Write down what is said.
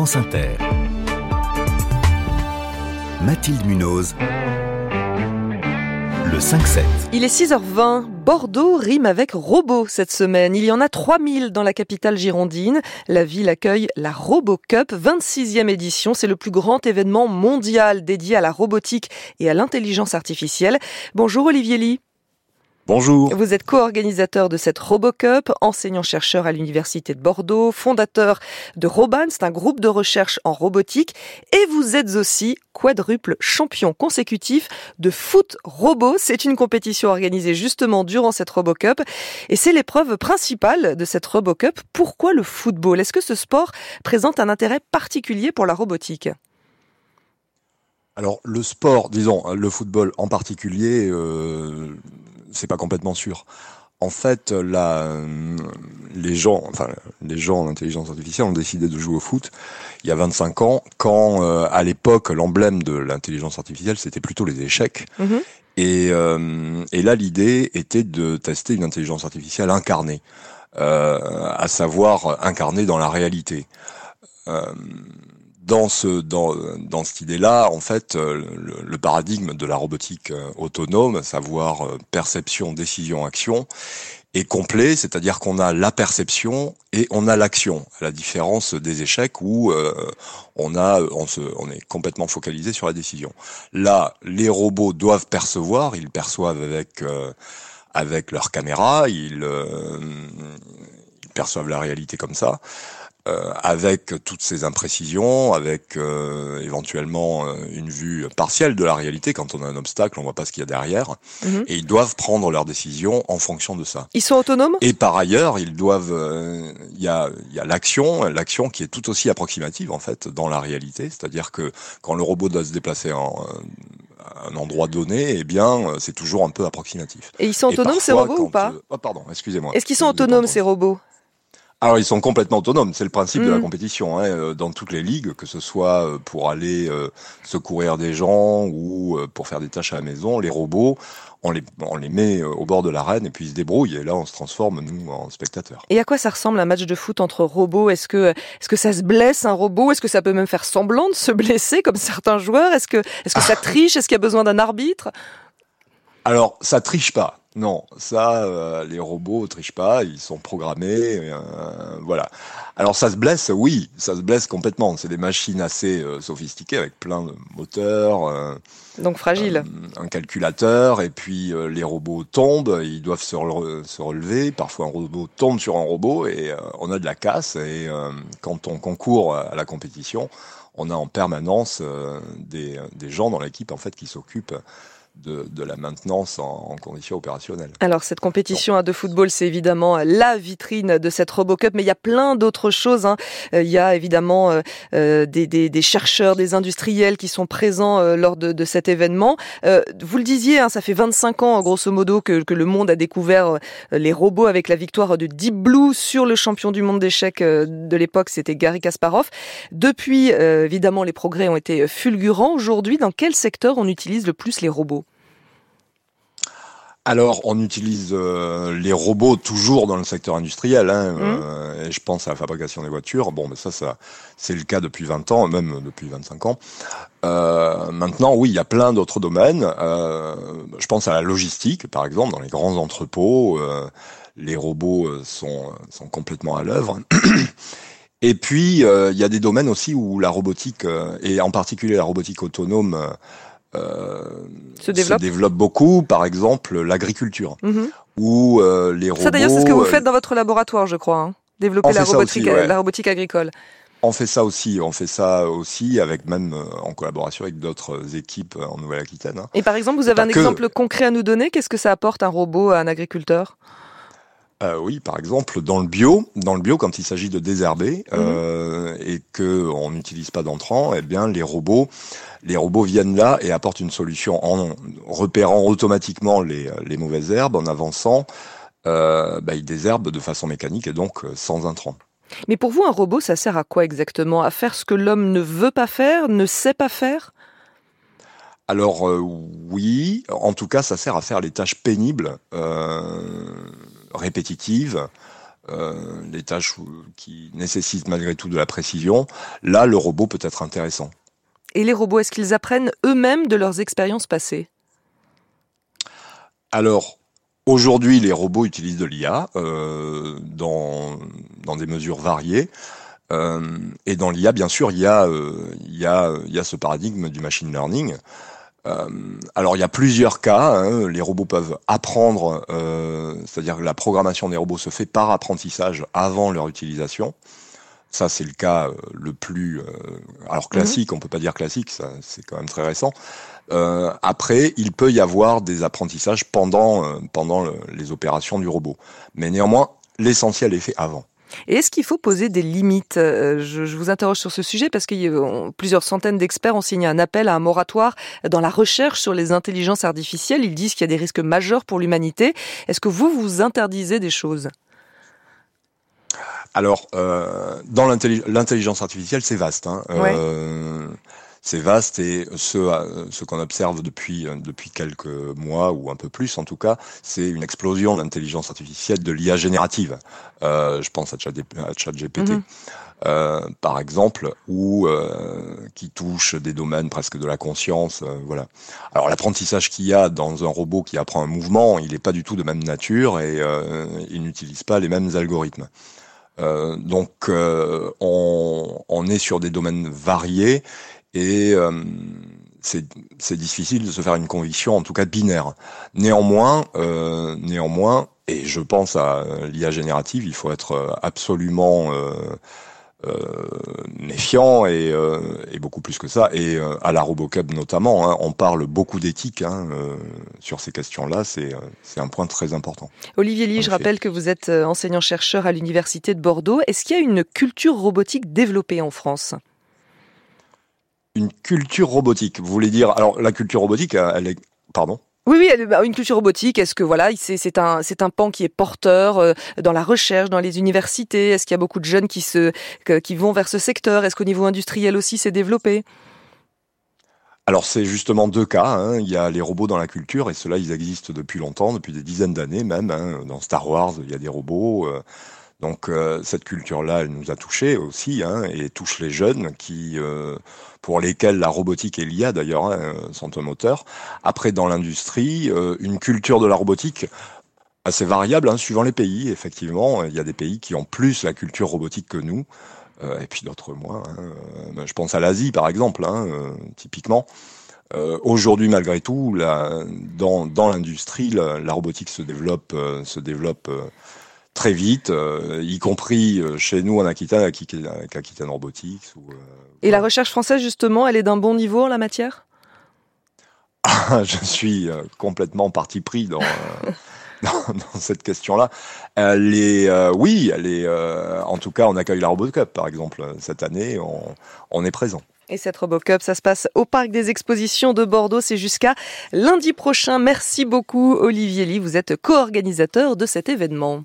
France Inter. Mathilde Munoz. Le 5-7. Il est 6h20. Bordeaux rime avec robot cette semaine. Il y en a 3000 dans la capitale girondine. La ville accueille la RoboCup, 26e édition. C'est le plus grand événement mondial dédié à la robotique et à l'intelligence artificielle. Bonjour Olivier Lee. Bonjour. Vous êtes co-organisateur de cette RoboCup, enseignant-chercheur à l'Université de Bordeaux, fondateur de Roban, c'est un groupe de recherche en robotique, et vous êtes aussi quadruple champion consécutif de foot robot. C'est une compétition organisée justement durant cette RoboCup, et c'est l'épreuve principale de cette RoboCup. Pourquoi le football? Est-ce que ce sport présente un intérêt particulier pour la robotique? Alors le sport, disons le football en particulier, euh, c'est pas complètement sûr. En fait, la, les gens, enfin les gens en intelligence artificielle ont décidé de jouer au foot il y a 25 ans, quand euh, à l'époque l'emblème de l'intelligence artificielle c'était plutôt les échecs. Mhm. Et, euh, et là l'idée était de tester une intelligence artificielle incarnée, euh, à savoir incarnée dans la réalité. Euh, dans ce dans dans cette idée-là, en fait, euh, le, paradigme de la robotique euh, autonome, savoir euh, perception, décision, action, est complet, c'est-à-dire qu'on a la perception et on a l'action, à la différence des échecs où on a on se on est complètement focalisé sur la décision. Là, les robots doivent percevoir, ils perçoivent avec avec leur caméra, ils, ils perçoivent la réalité comme ça. Euh, avec toutes ces imprécisions, avec euh, éventuellement euh, une vue partielle de la réalité. Quand on a un obstacle, on voit pas ce qu'il y a derrière. Mhm. Et ils doivent prendre leurs décisions en fonction de ça. Ils sont autonomes? Et par ailleurs, ils doivent. Il y a, y a l'action, l'action qui est tout aussi approximative en fait dans la réalité. C'est-à-dire que quand le robot doit se déplacer en un endroit donné, eh bien, c'est toujours un peu approximatif. Et ils sont autonomes ces robots ou pas? oh, Pardon, excusez-moi. Est-ce qu'ils sont autonomes ces robots? Alors ils sont complètement autonomes, c'est le principe de la mm. compétition. Hein, euh, dans toutes les ligues, que ce soit euh, pour aller euh, secourir des gens ou pour faire des tâches à la maison, les robots, on les, on les met au bord de l'arène et puis ils se débrouillent. Et là, on se transforme nous en spectateurs. Et à quoi ça ressemble un match de foot entre robots? Est-ce que, est-ce que ça se blesse un robot? Est-ce que ça peut même faire semblant de se blesser comme certains joueurs? Est-ce que, est-ce que ça triche? Est-ce qu'il y a besoin d'un arbitre? Alors, ça triche pas. Non, ça, euh, les robots trichent pas, ils sont programmés, euh, voilà. Alors ça se blesse, oui, ça se blesse complètement. C'est des machines assez euh, sophistiquées avec plein de moteurs. Donc fragile. un calculateur, et puis les robots tombent, ils doivent se, se, relever. Parfois un robot tombe sur un robot et on a de la casse. Et quand on concourt à la compétition, on a en permanence des, des gens dans l'équipe en fait qui s'occupent de, de, la maintenance en, en, conditions opérationnelles. Alors cette compétition bon. de football, c'est évidemment la vitrine de cette RoboCup, mais il y a plein d'autres choses. Hein. Euh, il y a évidemment euh, euh, des, des, des, chercheurs, des industriels qui sont présents euh, lors de, de, cet événement. Euh, vous le disiez, hein, ça fait 25 ans, grosso modo, que, que, le monde a découvert les robots avec la victoire de Deep Blue sur le champion du monde d'échecs de l'époque, c'était Gary Kasparov. Depuis, évidemment, les progrès ont été fulgurants. Aujourd'hui, dans quel secteur on utilise le plus les robots? Alors, on utilise euh, les robots toujours dans le secteur industriel. Hein, mmh. euh, et je pense à la fabrication des voitures. Bon, mais ça, ça c'est le cas depuis 20 ans, même depuis 25 ans. Euh, maintenant, oui, il y a plein d'autres domaines. Euh, je pense à la logistique, par exemple, dans les grands entrepôts. Euh, les robots sont, sont complètement à l'œuvre. Et puis, il y a des domaines aussi où la robotique, et en particulier la robotique autonome, euh, se, développe. beaucoup, par exemple l'agriculture, mm où euh, les robots. Ça d'ailleurs c'est ce que vous euh, faites dans votre laboratoire, je crois, hein développer la robotique, la robotique agricole. On fait ça aussi, on fait ça aussi avec même en collaboration avec d'autres équipes en Nouvelle-Aquitaine. Hein. Et par exemple, vous avez un exemple concret à nous donner? Qu'est-ce que ça apporte un robot à un agriculteur? Euh, oui, par exemple, dans le bio, dans le bio, quand il s'agit de désherber mhm. euh, et que on n'utilise pas d'entrant, eh bien, les robots, les robots viennent là et apportent une solution en repérant automatiquement les, les mauvaises herbes, en avançant, euh, bah, ils désherbent de façon mécanique et donc sans intrant. Mais pour vous, un robot, ça sert à quoi exactement? À faire ce que l'homme ne veut pas faire, ne sait pas faire? Alors oui, en tout cas, ça sert à faire les tâches pénibles, euh, répétitives, les tâches qui nécessitent malgré tout de la précision, là, le robot peut être intéressant. Et les robots, est-ce qu'ils apprennent eux-mêmes de leurs expériences passées? Alors, aujourd'hui, les robots utilisent de l'IA euh, dans, dans des mesures variées. Euh, et dans l'IA, bien sûr, il y, a, euh, il, y a, il y a ce paradigme du machine learning. Euh, alors il y a plusieurs cas. Hein. Les robots peuvent apprendre, euh, c'est-à-dire que la programmation des robots se fait par apprentissage avant leur utilisation. Ça, c'est le cas euh, le plus, euh, alors classique, on peut pas dire classique, ça, c'est quand même très récent. Euh, après, il peut y avoir des apprentissages pendant euh, pendant les opérations du robot, mais néanmoins, l'essentiel est fait avant. Et est-ce qu'il faut poser des limites? Je, je, vous interroge sur ce sujet parce que plusieurs centaines d'experts ont signé un appel à un moratoire dans la recherche sur les intelligences artificielles. Ils disent qu'il y a des risques majeurs pour l'humanité. Est-ce que vous vous interdisez des choses? Alors, euh, dans l'intelligence artificielle, c'est vaste. Hein. Euh, c'est vaste et ce, euh, ce qu'on observe depuis, depuis quelques mois ou un peu plus en tout cas, c'est une explosion d'intelligence artificielle, de l'IA générative. Euh, je pense à ChatGPT. Mhm. Euh, par exemple, ou euh, qui touche des domaines presque de la conscience, euh, voilà. Alors l'apprentissage qu'il y a dans un robot qui apprend un mouvement, il n'est pas du tout de même nature et il n'utilise pas les mêmes algorithmes. Euh, donc euh, on, on, est sur des domaines variés et euh, c'est difficile de se faire une conviction, en tout cas binaire. Néanmoins, néanmoins, et je pense à l'IA générative, il faut être absolument euh, méfiant et, euh, et, beaucoup plus que ça. Et euh, à la Robocup notamment, hein, on parle beaucoup d'éthique hein, sur ces questions-là. C'est un point très important. Olivier Lee, je rappelle que vous êtes enseignant-chercheur à l'Université de Bordeaux. Est-ce qu'il y a une culture robotique développée en France? Une culture robotique, vous voulez dire Alors la culture robotique, elle est... Pardon? Oui, oui, bah, une culture robotique. Est-ce que voilà, c'est un, c'est un pan qui est porteur euh, dans la recherche, dans les universités? Est-ce qu'il y a beaucoup de jeunes qui se, qui vont vers ce secteur? Est-ce qu'au niveau industriel aussi, c'est développé? Alors c'est justement deux cas. Hein. Il y a les robots dans la culture et ceux-là ils existent depuis longtemps, depuis des dizaines d'années même. Hein. Dans Star Wars il y a des robots. Euh. Donc euh, cette culture-là, elle nous a touchés aussi hein, et touche les jeunes qui, euh, pour lesquels la robotique et l'IA d'ailleurs hein, sont un moteur. Après, dans l'industrie, euh, une culture de la robotique assez variable hein, suivant les pays. Effectivement, il y a des pays qui ont plus la culture robotique que nous. et puis d'autres moins. Ben, je pense à l'Asie, par exemple, typiquement. Aujourd'hui, malgré tout, dans, l'industrie, la, la, robotique se développe, se développe très vite, euh, y compris euh, chez nous en Aquitaine, avec Aquitaine Robotics. Ou, euh, Et la recherche française, justement, elle est d'un bon niveau en la matière? Je suis complètement parti pris dans, dans, cette question-là. Elle est, oui, elle est, en tout cas, on accueille la RoboCup, par exemple, cette année, on, on est présent. Et cette RoboCup, ça se passe au Parc des Expositions de Bordeaux. C'est jusqu'à lundi prochain. Merci beaucoup, Olivier Lee. Vous êtes co-organisateur de cet événement.